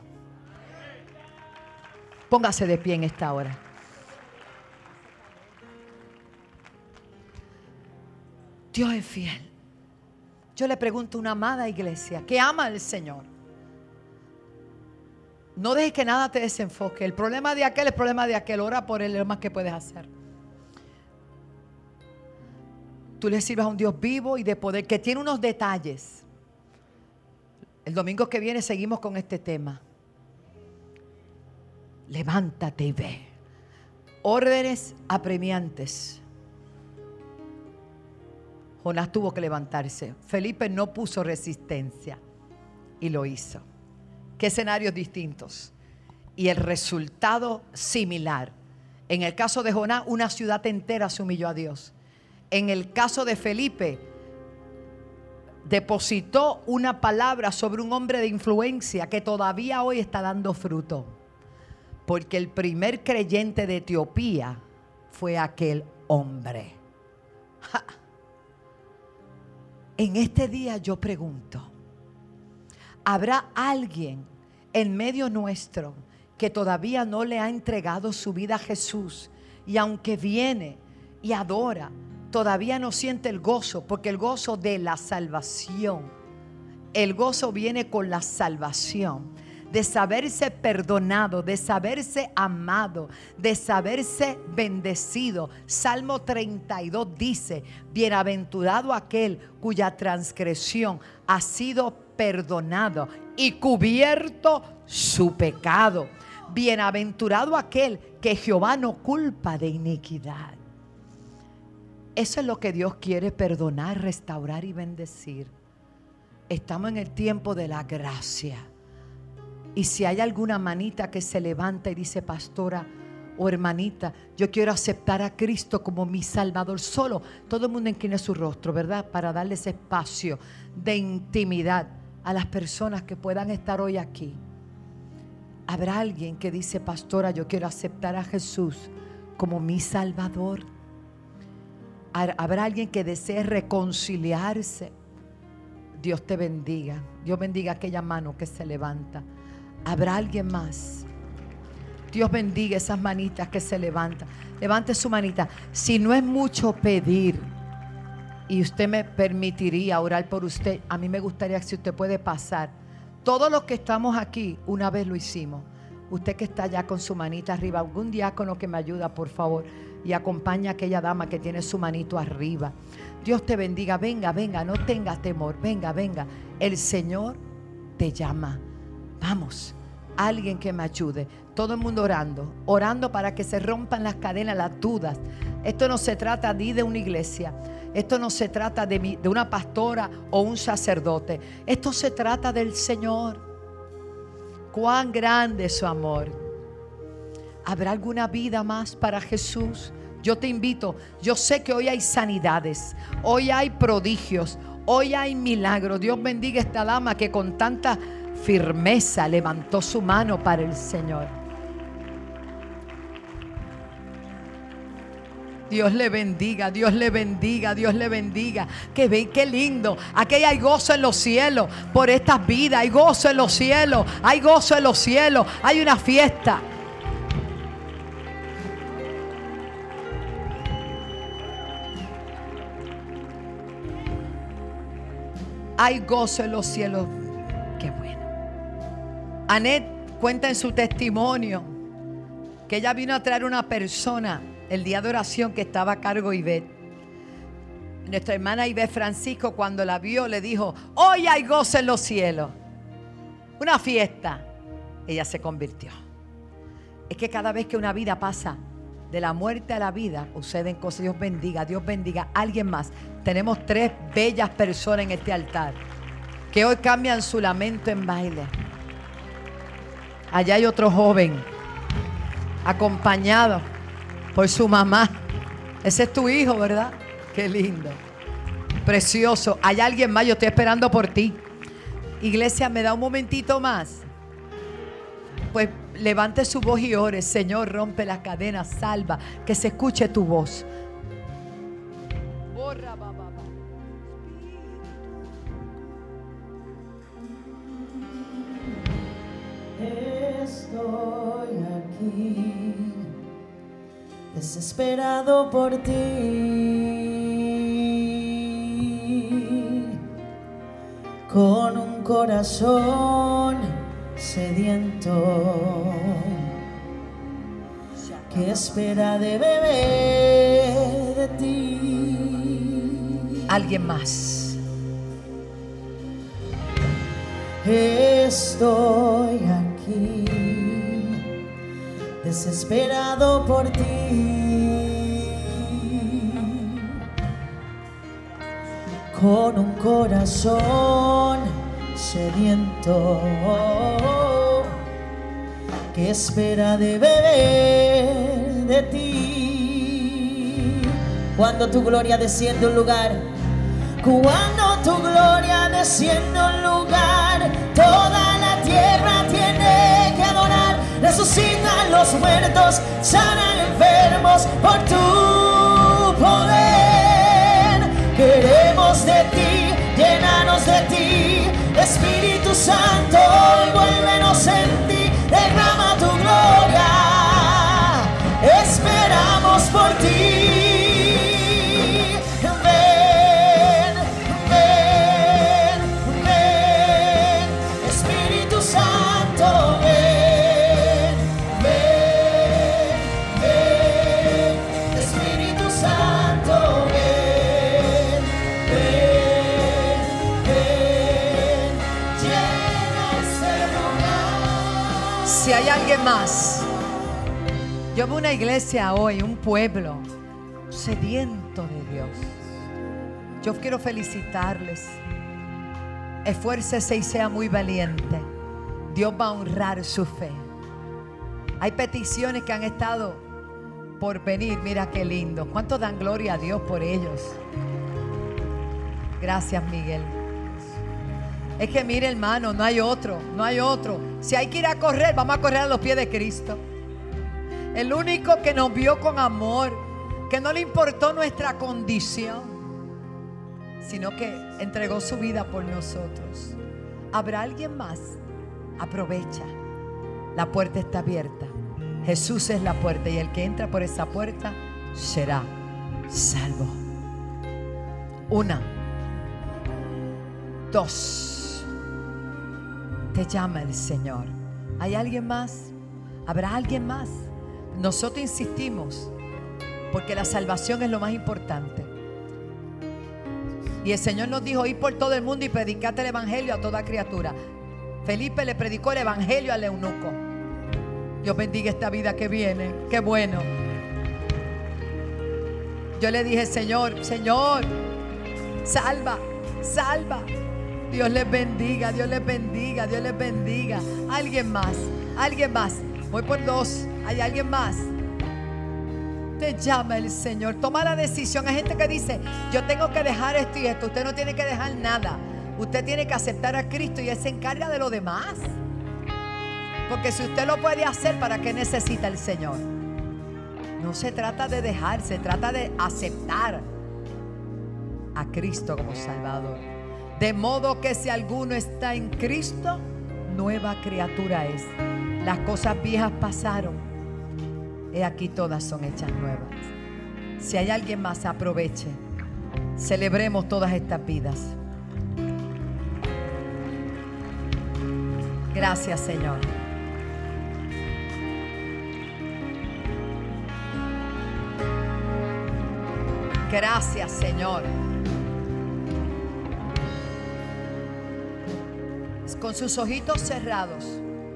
Póngase de pie en esta hora. Dios es fiel. Yo le pregunto a una amada iglesia que ama al Señor. No dejes que nada te desenfoque. El problema de aquel, el problema de aquel. Ora por él, lo más que puedes hacer. Tú le sirves a un Dios vivo y de poder que tiene unos detalles. El domingo que viene seguimos con este tema. Levántate y ve. Órdenes apremiantes. Jonás tuvo que levantarse. Felipe no puso resistencia y lo hizo. ¿Qué escenarios distintos? Y el resultado similar. En el caso de Jonás, una ciudad entera se humilló a Dios. En el caso de Felipe, depositó una palabra sobre un hombre de influencia que todavía hoy está dando fruto. Porque el primer creyente de Etiopía fue aquel hombre. En este día yo pregunto, ¿habrá alguien en medio nuestro que todavía no le ha entregado su vida a Jesús? Y aunque viene y adora, todavía no siente el gozo, porque el gozo de la salvación, el gozo viene con la salvación de saberse perdonado, de saberse amado, de saberse bendecido. Salmo 32 dice, bienaventurado aquel cuya transgresión ha sido perdonado y cubierto su pecado. Bienaventurado aquel que Jehová no culpa de iniquidad. Eso es lo que Dios quiere perdonar, restaurar y bendecir. Estamos en el tiempo de la gracia y si hay alguna manita que se levanta y dice, pastora o hermanita, yo quiero aceptar a Cristo como mi Salvador, solo todo el mundo incline su rostro, ¿verdad? Para darles espacio de intimidad a las personas que puedan estar hoy aquí. Habrá alguien que dice, pastora, yo quiero aceptar a Jesús como mi Salvador. Habrá alguien que desee reconciliarse. Dios te bendiga. Dios bendiga aquella mano que se levanta. Habrá alguien más. Dios bendiga esas manitas que se levantan. Levante su manita. Si no es mucho pedir y usted me permitiría orar por usted, a mí me gustaría que si usted puede pasar. Todos los que estamos aquí, una vez lo hicimos. Usted que está allá con su manita arriba, algún diácono que me ayuda, por favor, y acompaña a aquella dama que tiene su manito arriba. Dios te bendiga. Venga, venga, no tengas temor. Venga, venga. El Señor te llama. Vamos, alguien que me ayude. Todo el mundo orando, orando para que se rompan las cadenas, las dudas. Esto no se trata ni de una iglesia. Esto no se trata de, de una pastora o un sacerdote. Esto se trata del Señor. Cuán grande es su amor. ¿Habrá alguna vida más para Jesús? Yo te invito, yo sé que hoy hay sanidades, hoy hay prodigios, hoy hay milagros. Dios bendiga esta dama que con tanta firmeza levantó su mano para el Señor. Dios le bendiga, Dios le bendiga, Dios le bendiga. Que ven, qué lindo. Aquí hay gozo en los cielos por estas vidas. Hay gozo en los cielos. Hay gozo en los cielos. Hay una fiesta. hay gozo en los cielos. Anet cuenta en su testimonio que ella vino a traer una persona el día de oración que estaba a cargo Ivette. Nuestra hermana Ivette Francisco cuando la vio le dijo, hoy hay gozo en los cielos. Una fiesta. Ella se convirtió. Es que cada vez que una vida pasa de la muerte a la vida, suceden cosas. Dios bendiga, Dios bendiga. Alguien más. Tenemos tres bellas personas en este altar que hoy cambian su lamento en baile. Allá hay otro joven acompañado por su mamá. Ese es tu hijo, ¿verdad? Qué lindo. Precioso. Hay alguien más, yo estoy esperando por ti. Iglesia, ¿me da un momentito más? Pues levante su voz y ore. Señor, rompe las cadenas, salva, que se escuche tu voz. Estoy aquí, desesperado por ti, con un corazón sediento que espera de beber de ti. Alguien más. Estoy aquí, desesperado por ti, con un corazón sediento que espera de beber de ti. Cuando tu gloria desciende un lugar, cuando tu gloria desciende un lugar, toda adorar. Resucitan los muertos, sanan enfermos por tu poder. Queremos de ti, llénanos de ti, Espíritu Santo, y vuélvenos en ti, hay alguien más, yo veo una iglesia hoy, un pueblo sediento de Dios. Yo quiero felicitarles. Esfuércese y sea muy valiente. Dios va a honrar su fe. Hay peticiones que han estado por venir. Mira qué lindo. ¿Cuánto dan gloria a Dios por ellos? Gracias, Miguel. Es que mire, hermano, no hay otro, no hay otro. Si hay que ir a correr, vamos a correr a los pies de Cristo. El único que nos vio con amor, que no le importó nuestra condición, sino que entregó su vida por nosotros. ¿Habrá alguien más? Aprovecha. La puerta está abierta. Jesús es la puerta y el que entra por esa puerta será salvo. Una. Dos. Te llama el Señor. ¿Hay alguien más? ¿Habrá alguien más? Nosotros insistimos porque la salvación es lo más importante. Y el Señor nos dijo, ir por todo el mundo y predicate el Evangelio a toda criatura. Felipe le predicó el Evangelio al eunuco. Dios bendiga esta vida que viene. Qué bueno. Yo le dije, Señor, Señor, salva, salva. Dios les bendiga, Dios les bendiga, Dios les bendiga. Alguien más, alguien más. Voy por dos. ¿Hay alguien más? Te llama el Señor. Toma la decisión. Hay gente que dice, yo tengo que dejar esto y esto. Usted no tiene que dejar nada. Usted tiene que aceptar a Cristo y Él se encarga de lo demás. Porque si usted lo puede hacer, ¿para qué necesita el Señor? No se trata de dejar, se trata de aceptar a Cristo como Salvador. De modo que si alguno está en Cristo, nueva criatura es. Las cosas viejas pasaron. He aquí todas son hechas nuevas. Si hay alguien más, aproveche. Celebremos todas estas vidas. Gracias, Señor. Gracias, Señor. Con sus ojitos cerrados,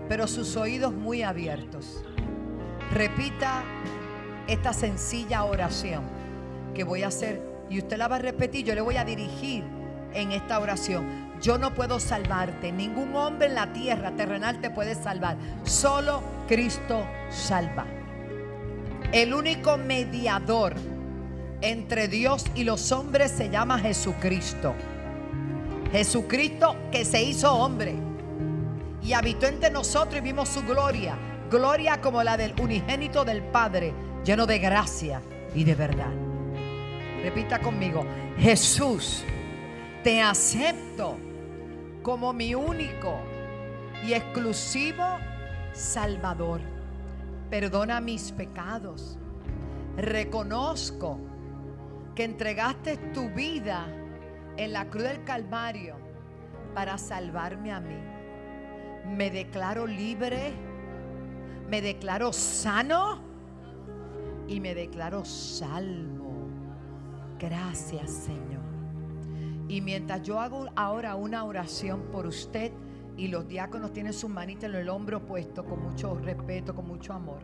pero sus oídos muy abiertos. Repita esta sencilla oración que voy a hacer y usted la va a repetir. Yo le voy a dirigir en esta oración. Yo no puedo salvarte. Ningún hombre en la tierra terrenal te puede salvar. Solo Cristo salva. El único mediador entre Dios y los hombres se llama Jesucristo. Jesucristo que se hizo hombre y habitó entre nosotros y vimos su gloria. Gloria como la del unigénito del Padre, lleno de gracia y de verdad. Repita conmigo, Jesús, te acepto como mi único y exclusivo Salvador. Perdona mis pecados. Reconozco que entregaste tu vida en la cruz del Calvario para salvarme a mí. Me declaro libre, me declaro sano y me declaro salvo. Gracias Señor. Y mientras yo hago ahora una oración por usted y los diáconos tienen su manita en el hombro puesto con mucho respeto, con mucho amor.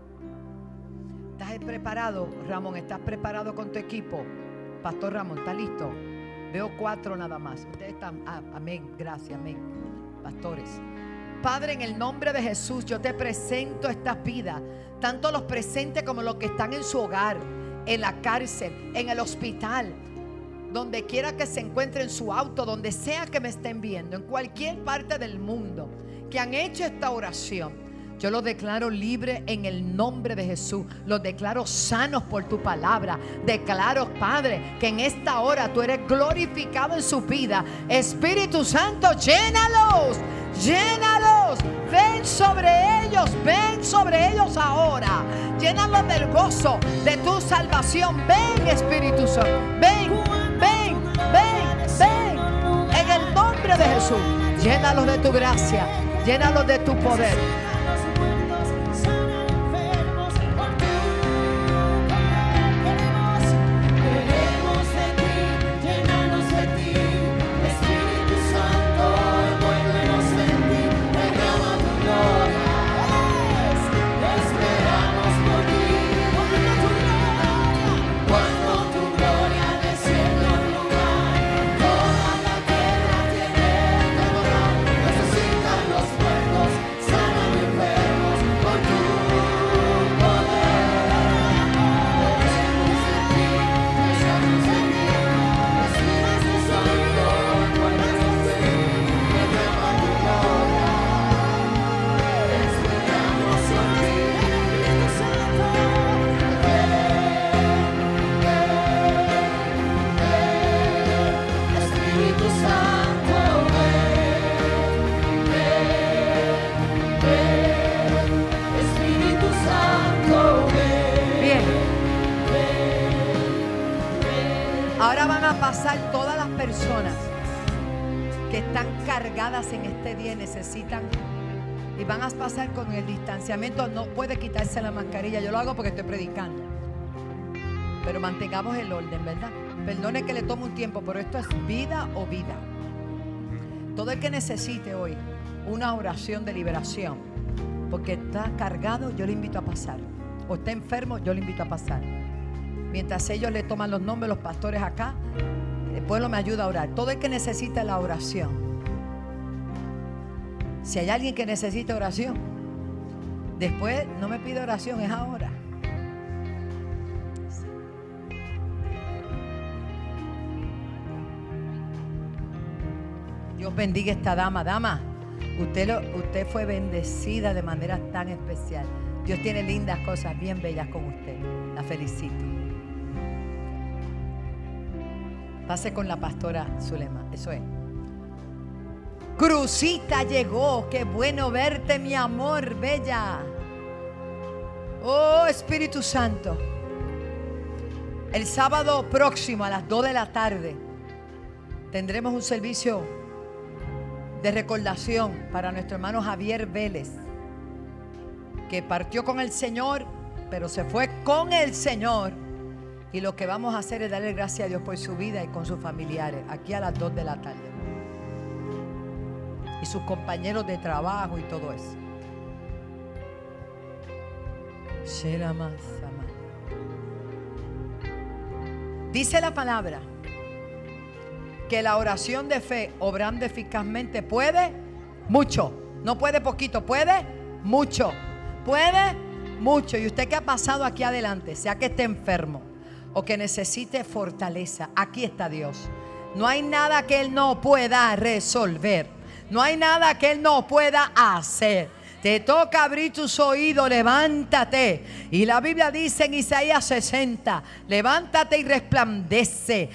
¿Estás preparado, Ramón? ¿Estás preparado con tu equipo? Pastor Ramón, ¿está listo? Veo cuatro nada más. Ustedes están, ah, amén, gracias, amén. Pastores. Padre, en el nombre de Jesús, yo te presento estas vidas, tanto los presentes como los que están en su hogar, en la cárcel, en el hospital, donde quiera que se encuentre en su auto, donde sea que me estén viendo, en cualquier parte del mundo, que han hecho esta oración. Yo los declaro libre en el nombre de Jesús. Los declaro sanos por tu palabra. Declaro, Padre, que en esta hora tú eres glorificado en su vida. Espíritu Santo, llénalos. Llénalos. Ven sobre ellos. Ven sobre ellos ahora. Llénalos del gozo de tu salvación. Ven, Espíritu Santo. Ven, ven, ven, ven. En el nombre de Jesús. Llénalos de tu gracia. Llénalos de tu poder. Van a pasar con el distanciamiento, no puede quitarse la mascarilla. Yo lo hago porque estoy predicando. Pero mantengamos el orden, ¿verdad? Perdone que le tome un tiempo, pero esto es vida o vida. Todo el que necesite hoy una oración de liberación, porque está cargado, yo le invito a pasar. O está enfermo, yo le invito a pasar. Mientras ellos le toman los nombres, los pastores acá, el pueblo me ayuda a orar. Todo el que necesite la oración, si hay alguien que necesita oración, después no me pide oración, es ahora. Dios bendiga a esta dama. Dama, usted, lo, usted fue bendecida de manera tan especial. Dios tiene lindas cosas bien bellas con usted. La felicito. Pase con la pastora Zulema. Eso es. Crucita llegó, qué bueno verte mi amor, bella. Oh Espíritu Santo, el sábado próximo a las 2 de la tarde tendremos un servicio de recordación para nuestro hermano Javier Vélez, que partió con el Señor, pero se fue con el Señor. Y lo que vamos a hacer es darle gracias a Dios por su vida y con sus familiares, aquí a las 2 de la tarde. Y sus compañeros de trabajo y todo eso. Dice la palabra que la oración de fe, obrando eficazmente, puede mucho. No puede poquito, puede mucho. Puede mucho. Y usted que ha pasado aquí adelante, sea que esté enfermo o que necesite fortaleza, aquí está Dios. No hay nada que Él no pueda resolver. No hay nada que Él no pueda hacer. Te toca abrir tus oídos, levántate. Y la Biblia dice en Isaías 60, levántate y resplandece.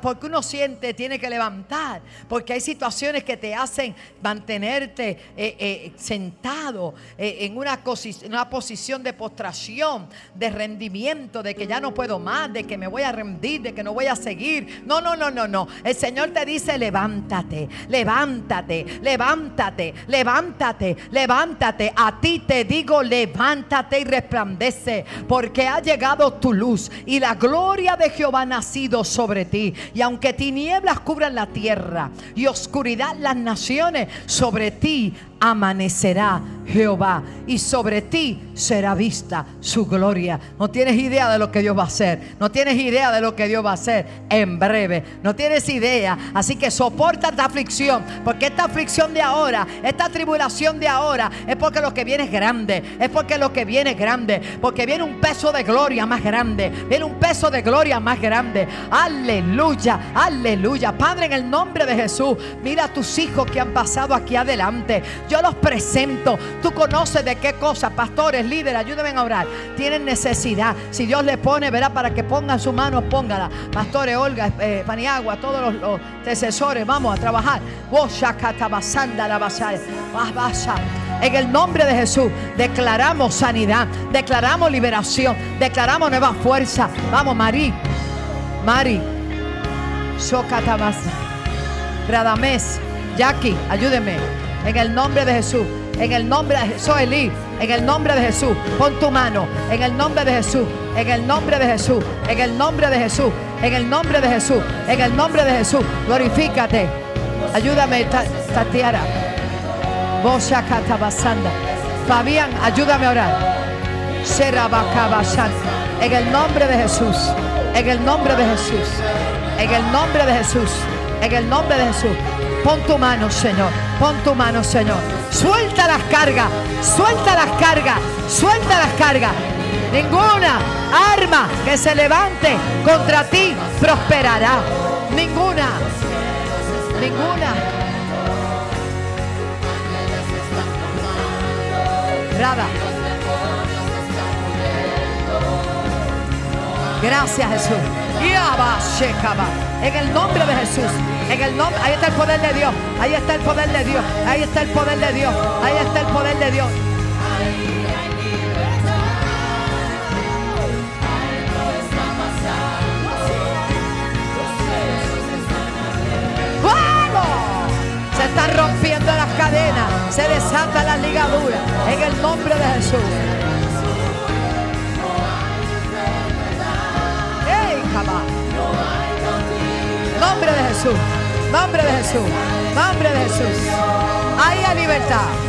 porque uno siente, tiene que levantar. Porque hay situaciones que te hacen mantenerte eh, eh, sentado eh, en una, una posición de postración, de rendimiento, de que ya no puedo más, de que me voy a rendir, de que no voy a seguir. No, no, no, no, no. El Señor te dice, levántate, levántate, levántate, levántate, levántate a ti te digo, levántate y resplandece, porque ha llegado tu luz y la gloria de Jehová ha nacido sobre ti. Y aunque tinieblas cubran la tierra y oscuridad las naciones, sobre ti amanecerá Jehová y sobre ti será vista su gloria. No tienes idea de lo que Dios va a hacer. No tienes idea de lo que Dios va a hacer en breve. No tienes idea. Así que soporta esta aflicción. Porque esta aflicción de ahora, esta tribulación de ahora, es porque lo que viene es grande. Es porque lo que viene es grande. Porque viene un peso de gloria más grande. Viene un peso de gloria más grande. Aleluya, aleluya. Padre, en el nombre de Jesús, mira a tus hijos que han pasado aquí adelante. Yo los presento. Tú conoces de qué cosa, pastores, líderes, ayúdenme a orar. Tienen necesidad. Si Dios le pone, verá, para que pongan su mano, póngala. Pastores, Olga, eh, Paniagua, todos los, los intercesores, vamos a trabajar. En el nombre de Jesús declaramos sanidad, declaramos liberación, declaramos nueva fuerza. Vamos, Mari, Mari, Shokatabasa, Radames, Jackie, ayúdenme. En el nombre de Jesús. En el nombre de Jesús. En el nombre de Jesús. Pon tu mano. En el nombre de Jesús. En el nombre de Jesús. En el nombre de Jesús. En el nombre de Jesús. En el nombre de Jesús. Glorifícate. Ayúdame, Tatiara. basanda. Fabián, ayúdame a orar. En el nombre de Jesús. En el nombre de Jesús. En el nombre de Jesús. En el nombre de Jesús. Pon tu mano, Señor. Pon tu mano, Señor. Suelta las cargas. Suelta las cargas. Suelta las cargas. Ninguna arma que se levante contra ti prosperará. Ninguna. Ninguna. Nada. Gracias Jesús. En el nombre de Jesús. En el nombre, ahí está el poder de Dios. Ahí está el poder de Dios. Ahí está el poder de Dios. Ahí está el poder de Dios. Se están rompiendo las cadenas. Se desata la ligadura. En el nombre de Jesús. ¡Ey, Nombre de Jesús. Nombre de Jesús. Nombre de Jesús. Ahí hay libertad.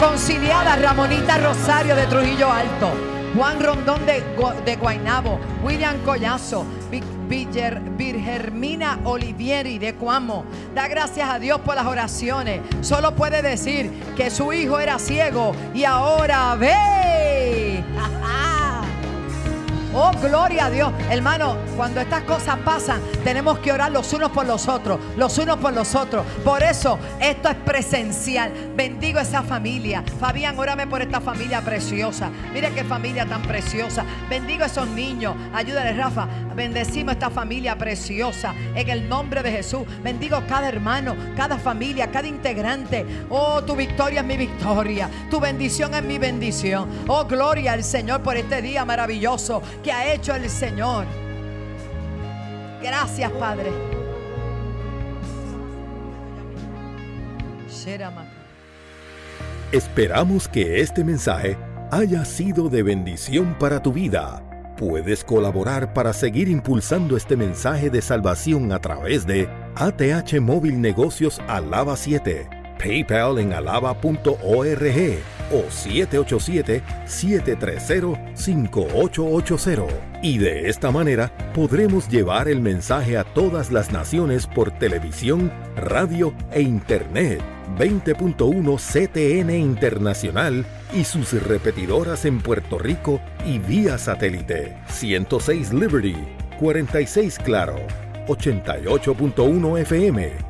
Reconciliada Ramonita Rosario de Trujillo Alto, Juan Rondón de, de Guainabo, William Collazo, Virgermina Olivieri de Cuamo. Da gracias a Dios por las oraciones. Solo puede decir que su hijo era ciego y ahora ve. Oh, gloria a Dios. Hermano, cuando estas cosas pasan, tenemos que orar los unos por los otros, los unos por los otros. Por eso, esto es presencial. Bendigo esa familia. Fabián, órame por esta familia preciosa. Mira qué familia tan preciosa. Bendigo a esos niños. Ayúdale, Rafa. Bendecimos esta familia preciosa. En el nombre de Jesús. Bendigo cada hermano, cada familia, cada integrante. Oh, tu victoria es mi victoria. Tu bendición es mi bendición. Oh, gloria al Señor por este día maravilloso que ha hecho el Señor. Gracias, Padre. Esperamos que este mensaje haya sido de bendición para tu vida. Puedes colaborar para seguir impulsando este mensaje de salvación a través de ATH Móvil Negocios Alaba 7, PayPal en alaba.org o 787-730-5880. Y de esta manera podremos llevar el mensaje a todas las naciones por televisión, radio e internet. 20.1 CTN Internacional y sus repetidoras en Puerto Rico y vía satélite. 106 Liberty, 46 Claro, 88.1 FM,